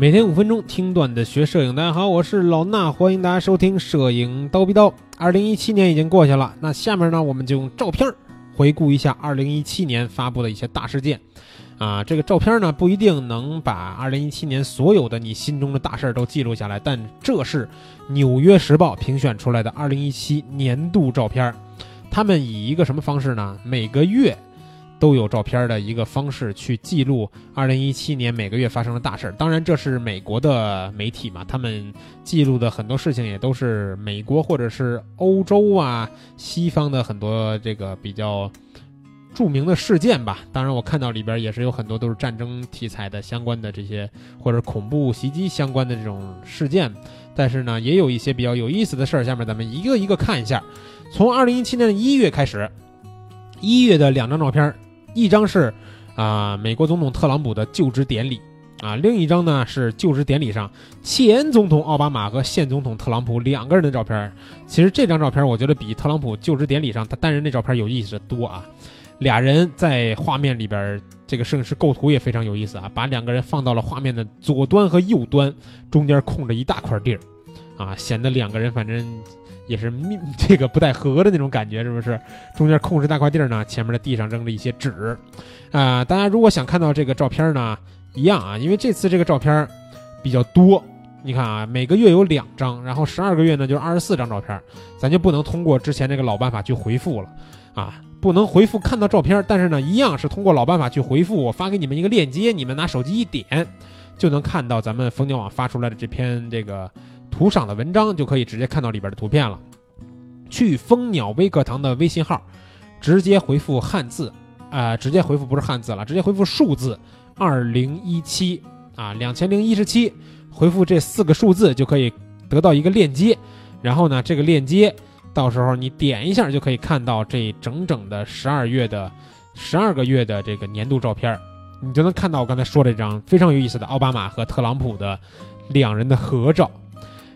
每天五分钟听段子学摄影，大家好，我是老衲，欢迎大家收听《摄影刀逼刀》。二零一七年已经过去了，那下面呢，我们就用照片回顾一下二零一七年发布的一些大事件。啊，这个照片呢不一定能把二零一七年所有的你心中的大事儿都记录下来，但这是《纽约时报》评选出来的二零一七年度照片。他们以一个什么方式呢？每个月。都有照片的一个方式去记录二零一七年每个月发生的大事儿。当然，这是美国的媒体嘛，他们记录的很多事情也都是美国或者是欧洲啊、西方的很多这个比较著名的事件吧。当然，我看到里边也是有很多都是战争题材的相关的这些，或者恐怖袭击相关的这种事件。但是呢，也有一些比较有意思的事儿。下面咱们一个一个看一下。从二零一七年的一月开始，一月的两张照片。一张是，啊，美国总统特朗普的就职典礼，啊，另一张呢是就职典礼上前总统奥巴马和现总统特朗普两个人的照片。其实这张照片我觉得比特朗普就职典礼上他单人那照片有意思的多啊。俩人在画面里边，这个摄影师构图也非常有意思啊，把两个人放到了画面的左端和右端，中间空着一大块地儿，啊，显得两个人反正。也是密这个不太合的那种感觉，是不是？中间空着大块地儿呢，前面的地上扔了一些纸，啊，大家如果想看到这个照片呢，一样啊，因为这次这个照片比较多，你看啊，每个月有两张，然后十二个月呢就是二十四张照片，咱就不能通过之前那个老办法去回复了，啊，不能回复看到照片，但是呢，一样是通过老办法去回复，我发给你们一个链接，你们拿手机一点，就能看到咱们蜂鸟网发出来的这篇这个。图赏的文章就可以直接看到里边的图片了。去蜂鸟微课堂的微信号，直接回复汉字，啊，直接回复不是汉字了，直接回复数字二零一七啊，两千零一十七，回复这四个数字就可以得到一个链接。然后呢，这个链接到时候你点一下就可以看到这整整的十二月的十二个月的这个年度照片，你就能看到我刚才说这张非常有意思的奥巴马和特朗普的两人的合照。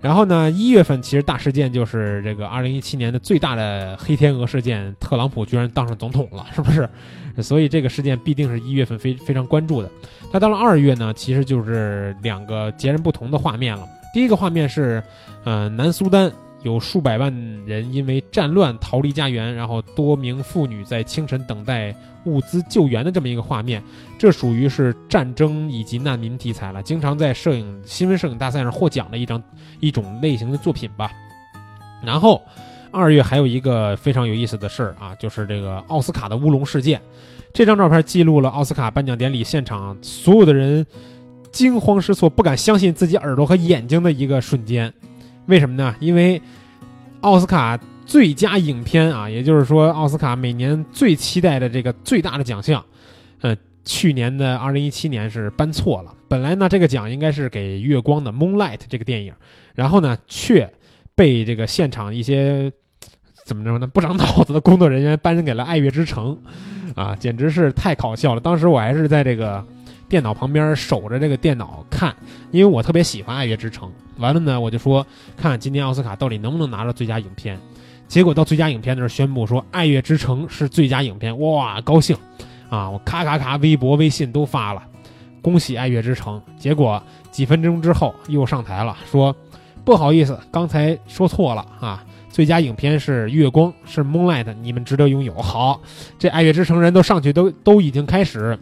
然后呢，一月份其实大事件就是这个二零一七年的最大的黑天鹅事件，特朗普居然当上总统了，是不是？所以这个事件必定是一月份非非常关注的。那到了二月呢，其实就是两个截然不同的画面了。第一个画面是，呃，南苏丹。有数百万人因为战乱逃离家园，然后多名妇女在清晨等待物资救援的这么一个画面，这属于是战争以及难民题材了，经常在摄影新闻摄影大赛上获奖的一张一种类型的作品吧。然后二月还有一个非常有意思的事儿啊，就是这个奥斯卡的乌龙事件。这张照片记录了奥斯卡颁奖典礼现场所有的人惊慌失措、不敢相信自己耳朵和眼睛的一个瞬间。为什么呢？因为奥斯卡最佳影片啊，也就是说奥斯卡每年最期待的这个最大的奖项，呃，去年的二零一七年是颁错了。本来呢，这个奖应该是给《月光》的《Moonlight》这个电影，然后呢，却被这个现场一些怎么着呢不长脑子的工作人员颁给了《爱乐之城》，啊，简直是太搞笑了。当时我还是在这个。电脑旁边守着这个电脑看，因为我特别喜欢《爱乐之城》。完了呢，我就说看今年奥斯卡到底能不能拿到最佳影片。结果到最佳影片的时候宣布说《爱乐之城》是最佳影片，哇，高兴啊！我咔咔咔，微博、微信都发了，恭喜《爱乐之城》。结果几分钟之后又上台了，说不好意思，刚才说错了啊，最佳影片是《月光》，是《Moonlight》，你们值得拥有。好，这《爱乐之城》人都上去，都都已经开始。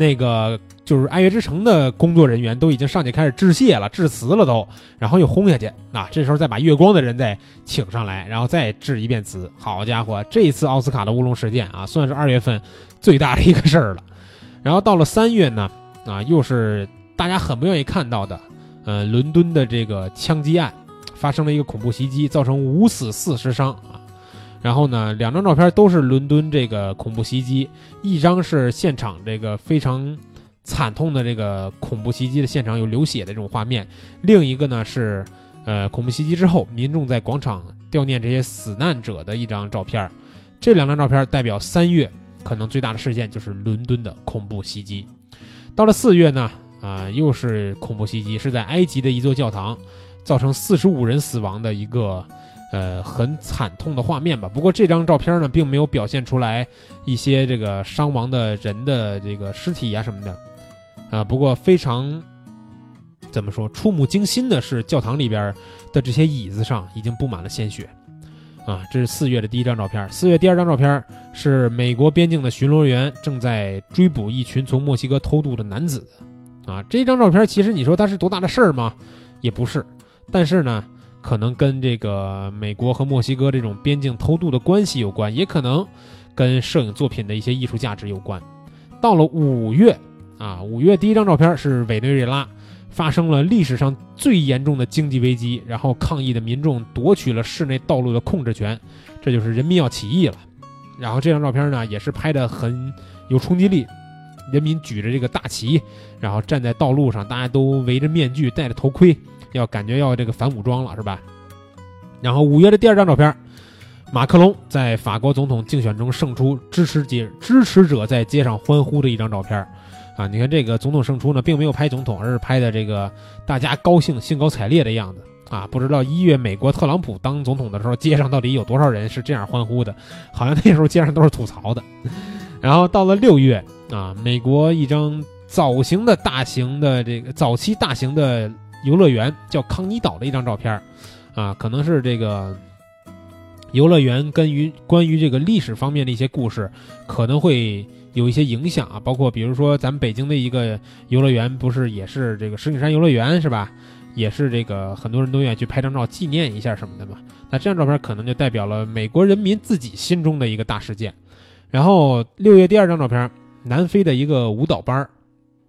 那个就是爱乐之城的工作人员都已经上去开始致谢了、致辞了都，然后又轰下去啊！这时候再把月光的人再请上来，然后再致一遍辞。好家伙，这一次奥斯卡的乌龙事件啊，算是二月份最大的一个事儿了。然后到了三月呢，啊，又是大家很不愿意看到的，呃，伦敦的这个枪击案发生了一个恐怖袭击，造成五死四十伤。然后呢，两张照片都是伦敦这个恐怖袭击，一张是现场这个非常惨痛的这个恐怖袭击的现场有流血的这种画面，另一个呢是，呃，恐怖袭击之后民众在广场悼念这些死难者的一张照片。这两张照片代表三月可能最大的事件就是伦敦的恐怖袭击。到了四月呢，啊，又是恐怖袭击，是在埃及的一座教堂，造成四十五人死亡的一个。呃，很惨痛的画面吧。不过这张照片呢，并没有表现出来一些这个伤亡的人的这个尸体啊什么的，啊，不过非常怎么说触目惊心的是，教堂里边的这些椅子上已经布满了鲜血。啊，这是四月的第一张照片。四月第二张照片是美国边境的巡逻员正在追捕一群从墨西哥偷渡的男子。啊，这张照片其实你说它是多大的事儿吗？也不是。但是呢，可能跟这个美国和墨西哥这种边境偷渡的关系有关，也可能跟摄影作品的一些艺术价值有关。到了五月，啊，五月第一张照片是委内瑞拉。发生了历史上最严重的经济危机，然后抗议的民众夺取了市内道路的控制权，这就是人民要起义了。然后这张照片呢，也是拍的很有冲击力，人民举着这个大旗，然后站在道路上，大家都围着面具，戴着头盔，要感觉要这个反武装了，是吧？然后五月的第二张照片，马克龙在法国总统竞选中胜出，支持者支持者在街上欢呼的一张照片。啊，你看这个总统胜出呢，并没有拍总统，而是拍的这个大家高兴、兴高采烈的样子啊！不知道一月美国特朗普当总统的时候，街上到底有多少人是这样欢呼的？好像那时候街上都是吐槽的。然后到了六月啊，美国一张早型的大型的这个早期大型的游乐园叫康尼岛的一张照片啊，可能是这个游乐园跟于关于这个历史方面的一些故事，可能会。有一些影响啊，包括比如说咱们北京的一个游乐园，不是也是这个石景山游乐园是吧？也是这个很多人都愿意去拍张照纪念一下什么的嘛。那这张照片可能就代表了美国人民自己心中的一个大事件。然后六月第二张照片，南非的一个舞蹈班儿，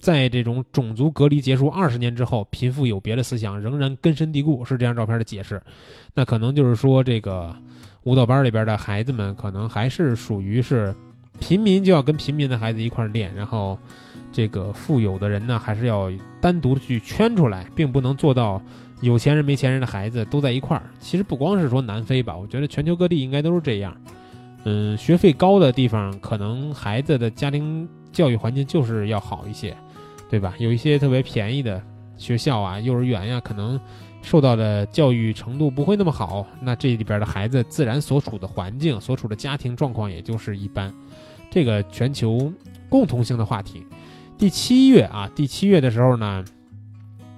在这种种族隔离结束二十年之后，贫富有别的思想仍然根深蒂固，是这张照片的解释。那可能就是说这个舞蹈班里边的孩子们，可能还是属于是。平民就要跟平民的孩子一块练，然后，这个富有的人呢，还是要单独的去圈出来，并不能做到有钱人没钱人的孩子都在一块儿。其实不光是说南非吧，我觉得全球各地应该都是这样。嗯，学费高的地方，可能孩子的家庭教育环境就是要好一些，对吧？有一些特别便宜的学校啊，幼儿园呀，可能受到的教育程度不会那么好，那这里边的孩子自然所处的环境、所处的家庭状况也就是一般。这个全球共同性的话题，第七月啊，第七月的时候呢，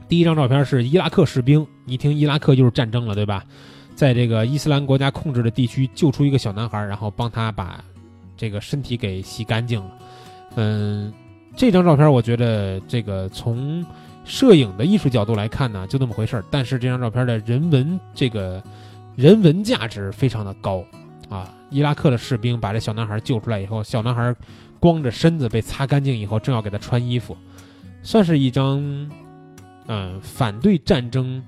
第一张照片是伊拉克士兵，一听伊拉克就是战争了，对吧？在这个伊斯兰国家控制的地区救出一个小男孩，然后帮他把这个身体给洗干净了。嗯，这张照片我觉得这个从摄影的艺术角度来看呢，就那么回事儿。但是这张照片的人文这个人文价值非常的高。啊！伊拉克的士兵把这小男孩救出来以后，小男孩光着身子被擦干净以后，正要给他穿衣服，算是一张，嗯，反对战争，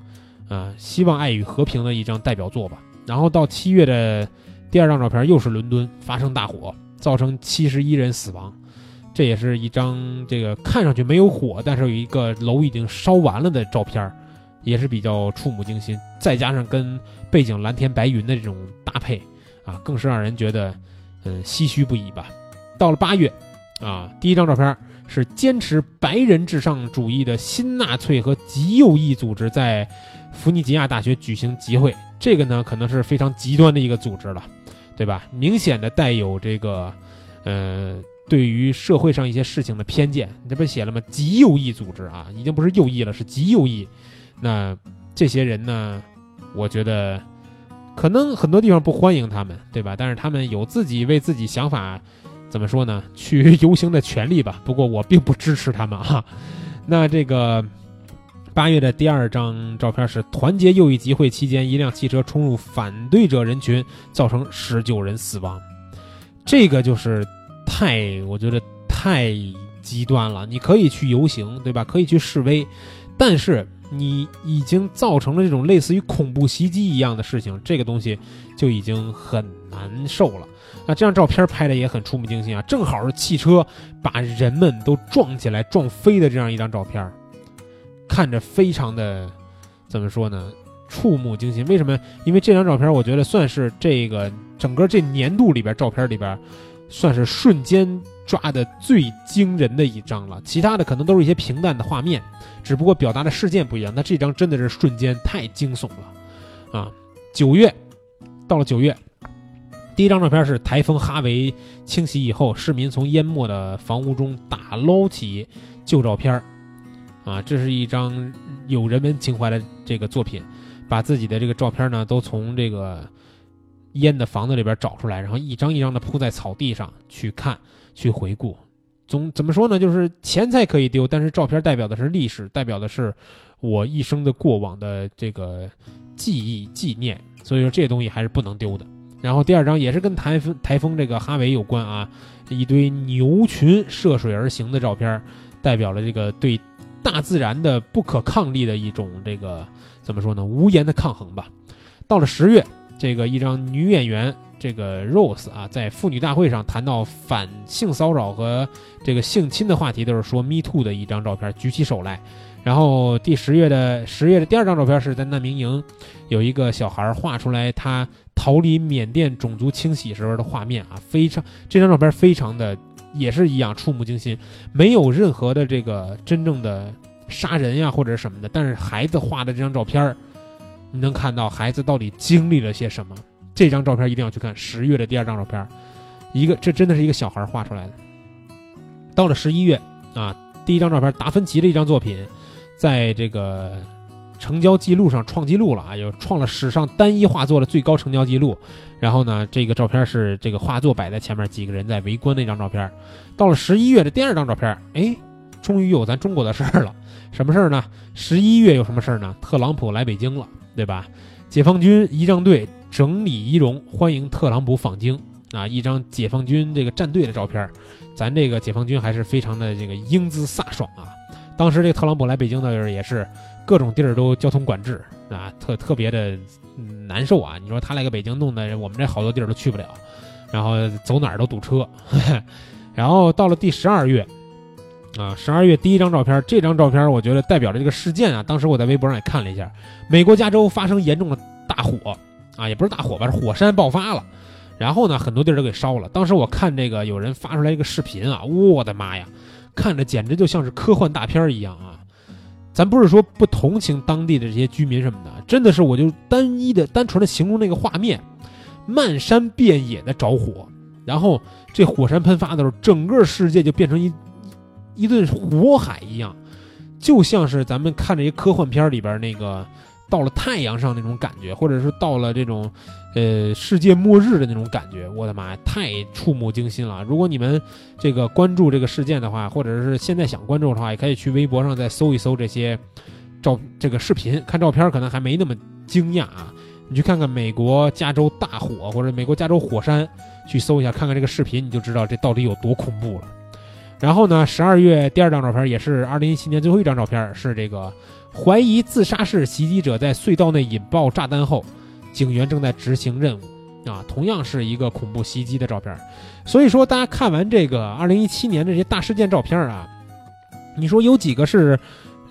啊，希望爱与和平的一张代表作吧。然后到七月的第二张照片，又是伦敦发生大火，造成七十一人死亡，这也是一张这个看上去没有火，但是有一个楼已经烧完了的照片，也是比较触目惊心。再加上跟背景蓝天白云的这种搭配。啊，更是让人觉得，嗯，唏嘘不已吧。到了八月，啊，第一张照片是坚持白人至上主义的新纳粹和极右翼组织在弗尼吉亚大学举行集会。这个呢，可能是非常极端的一个组织了，对吧？明显的带有这个，呃，对于社会上一些事情的偏见。你这不写了吗？极右翼组织啊，已经不是右翼了，是极右翼。那这些人呢，我觉得。可能很多地方不欢迎他们，对吧？但是他们有自己为自己想法，怎么说呢？去游行的权利吧。不过我并不支持他们哈。那这个八月的第二张照片是团结右翼集会期间，一辆汽车冲入反对者人群，造成十九人死亡。这个就是太，我觉得太极端了。你可以去游行，对吧？可以去示威，但是。你已经造成了这种类似于恐怖袭击一样的事情，这个东西就已经很难受了。那这张照片拍的也很触目惊心啊，正好是汽车把人们都撞起来、撞飞的这样一张照片，看着非常的怎么说呢？触目惊心。为什么？因为这张照片我觉得算是这个整个这年度里边照片里边，算是瞬间。抓的最惊人的一张了，其他的可能都是一些平淡的画面，只不过表达的事件不一样。那这张真的是瞬间太惊悚了，啊！九月，到了九月，第一张照片是台风哈维侵袭以后，市民从淹没的房屋中打捞起旧照片啊，这是一张有人文情怀的这个作品，把自己的这个照片呢都从这个烟的房子里边找出来，然后一张一张的铺在草地上去看、去回顾。总怎么说呢？就是钱财可以丢，但是照片代表的是历史，代表的是我一生的过往的这个记忆纪念，所以说这东西还是不能丢的。然后第二张也是跟台风台风这个哈维有关啊，一堆牛群涉水而行的照片，代表了这个对大自然的不可抗力的一种这个怎么说呢？无言的抗衡吧。到了十月，这个一张女演员。这个 Rose 啊，在妇女大会上谈到反性骚扰和这个性侵的话题，都是说 Me Too 的一张照片，举起手来。然后第十月的十月的第二张照片是在难民营，有一个小孩画出来他逃离缅甸种族清洗时候的画面啊，非常这张照片非常的也是一样触目惊心，没有任何的这个真正的杀人呀或者什么的，但是孩子画的这张照片，你能看到孩子到底经历了些什么。这张照片一定要去看。十月的第二张照片，一个这真的是一个小孩画出来的。到了十一月啊，第一张照片达芬奇的一张作品，在这个成交记录上创纪录了啊，又创了史上单一画作的最高成交记录。然后呢，这个照片是这个画作摆在前面，几个人在围观那张照片。到了十一月的第二张照片，哎，终于有咱中国的事儿了。什么事儿呢？十一月有什么事儿呢？特朗普来北京了，对吧？解放军仪仗队。整理仪容，欢迎特朗普访京啊！一张解放军这个战队的照片，咱这个解放军还是非常的这个英姿飒爽啊！当时这个特朗普来北京的时候，也是各种地儿都交通管制啊，特特别的难受啊！你说他来个北京，弄得我们这好多地儿都去不了，然后走哪儿都堵车。然后到了第十二月啊，十二月第一张照片，这张照片我觉得代表着这个事件啊。当时我在微博上也看了一下，美国加州发生严重的大火。啊，也不是大火吧，是火山爆发了，然后呢，很多地儿都给烧了。当时我看这个有人发出来一个视频啊，我的妈呀，看着简直就像是科幻大片一样啊！咱不是说不同情当地的这些居民什么的，真的是我就单一的、单纯的形容那个画面，漫山遍野的着火，然后这火山喷发的时候，整个世界就变成一一顿火海一样，就像是咱们看这些科幻片里边那个。到了太阳上那种感觉，或者是到了这种，呃，世界末日的那种感觉，我的妈呀，太触目惊心了！如果你们这个关注这个事件的话，或者是现在想关注的话，也可以去微博上再搜一搜这些照这个视频，看照片可能还没那么惊讶啊。你去看看美国加州大火或者美国加州火山，去搜一下，看看这个视频，你就知道这到底有多恐怖了。然后呢，十二月第二张照片也是二零一七年最后一张照片，是这个。怀疑自杀式袭击者在隧道内引爆炸弹后，警员正在执行任务，啊，同样是一个恐怖袭击的照片。所以说，大家看完这个二零一七年这些大事件照片啊，你说有几个是，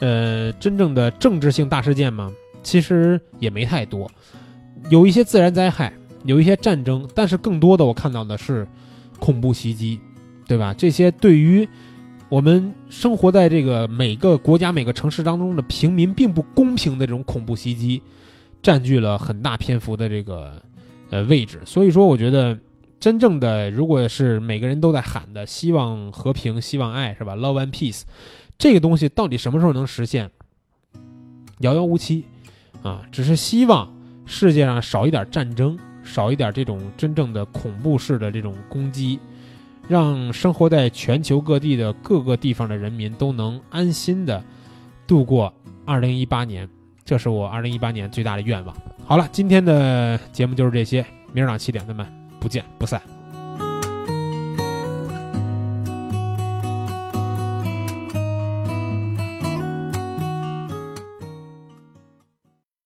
呃，真正的政治性大事件吗？其实也没太多，有一些自然灾害，有一些战争，但是更多的我看到的是恐怖袭击，对吧？这些对于。我们生活在这个每个国家、每个城市当中的平民并不公平的这种恐怖袭击，占据了很大篇幅的这个呃位置。所以说，我觉得真正的如果是每个人都在喊的希望和平、希望爱，是吧？Love and peace，这个东西到底什么时候能实现？遥遥无期啊！只是希望世界上少一点战争，少一点这种真正的恐怖式的这种攻击。让生活在全球各地的各个地方的人民都能安心的度过二零一八年，这是我二零一八年最大的愿望。好了，今天的节目就是这些，明儿早上七点咱们不见不散。